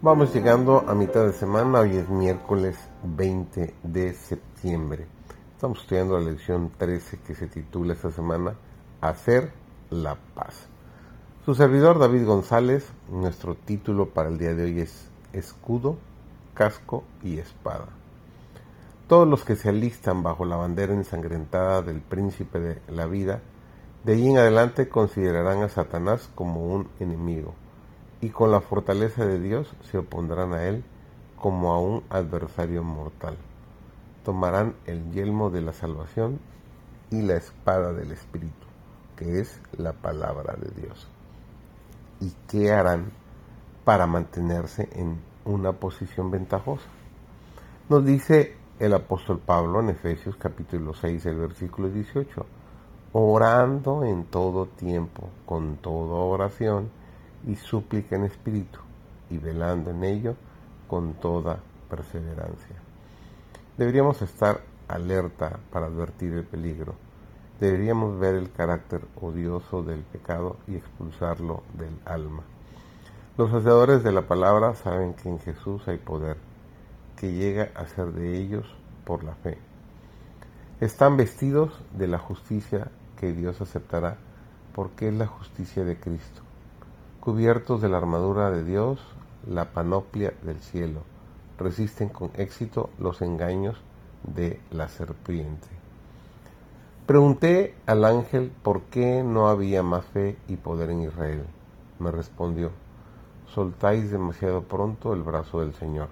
Vamos llegando a mitad de semana, hoy es miércoles 20 de septiembre. Estamos estudiando la lección 13 que se titula esta semana Hacer la paz. Su servidor David González, nuestro título para el día de hoy es Escudo, Casco y Espada. Todos los que se alistan bajo la bandera ensangrentada del príncipe de la vida, de allí en adelante considerarán a Satanás como un enemigo, y con la fortaleza de Dios se opondrán a él como a un adversario mortal. Tomarán el yelmo de la salvación y la espada del Espíritu, que es la palabra de Dios. ¿Y qué harán para mantenerse en una posición ventajosa? Nos dice el apóstol Pablo en Efesios capítulo 6, el versículo 18, orando en todo tiempo, con toda oración y súplica en espíritu, y velando en ello con toda perseverancia. Deberíamos estar alerta para advertir el peligro. Deberíamos ver el carácter odioso del pecado y expulsarlo del alma. Los hacedores de la palabra saben que en Jesús hay poder que llega a ser de ellos por la fe. Están vestidos de la justicia que Dios aceptará porque es la justicia de Cristo, cubiertos de la armadura de Dios, la panoplia del cielo, resisten con éxito los engaños de la serpiente. Pregunté al ángel por qué no había más fe y poder en Israel. Me respondió, soltáis demasiado pronto el brazo del Señor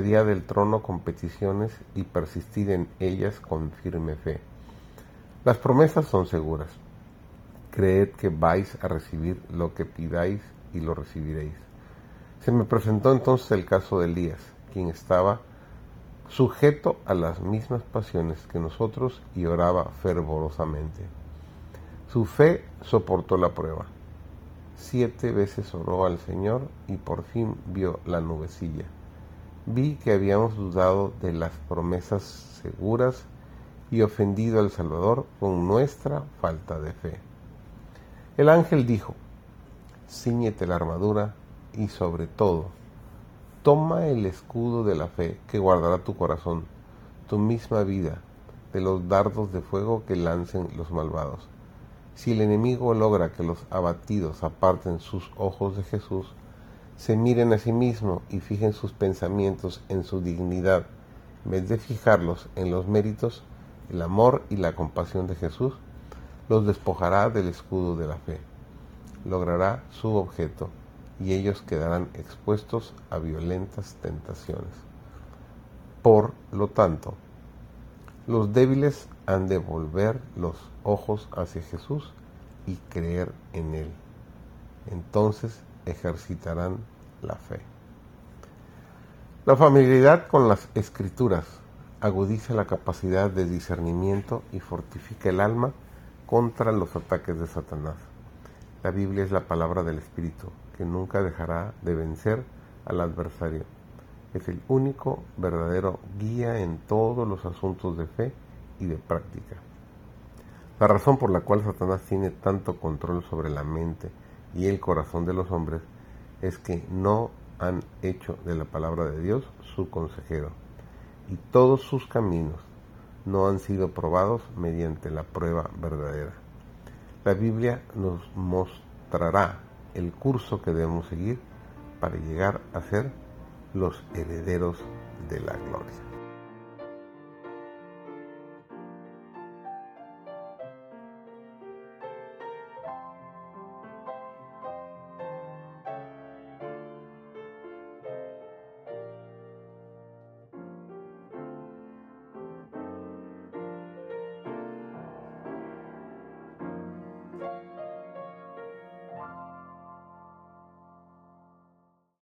día del trono con peticiones y persistid en ellas con firme fe. Las promesas son seguras. Creed que vais a recibir lo que pidáis y lo recibiréis. Se me presentó entonces el caso de Elías, quien estaba sujeto a las mismas pasiones que nosotros y oraba fervorosamente. Su fe soportó la prueba. Siete veces oró al Señor y por fin vio la nubecilla vi que habíamos dudado de las promesas seguras y ofendido al Salvador con nuestra falta de fe. El ángel dijo, ciñete la armadura y sobre todo, toma el escudo de la fe que guardará tu corazón, tu misma vida, de los dardos de fuego que lancen los malvados. Si el enemigo logra que los abatidos aparten sus ojos de Jesús, se miren a sí mismo y fijen sus pensamientos en su dignidad, en vez de fijarlos en los méritos, el amor y la compasión de Jesús, los despojará del escudo de la fe. Logrará su objeto y ellos quedarán expuestos a violentas tentaciones. Por lo tanto, los débiles han de volver los ojos hacia Jesús y creer en Él. Entonces ejercitarán la fe. La familiaridad con las escrituras agudiza la capacidad de discernimiento y fortifica el alma contra los ataques de Satanás. La Biblia es la palabra del Espíritu, que nunca dejará de vencer al adversario. Es el único verdadero guía en todos los asuntos de fe y de práctica. La razón por la cual Satanás tiene tanto control sobre la mente y el corazón de los hombres es que no han hecho de la palabra de Dios su consejero y todos sus caminos no han sido probados mediante la prueba verdadera. La Biblia nos mostrará el curso que debemos seguir para llegar a ser los herederos de la gloria.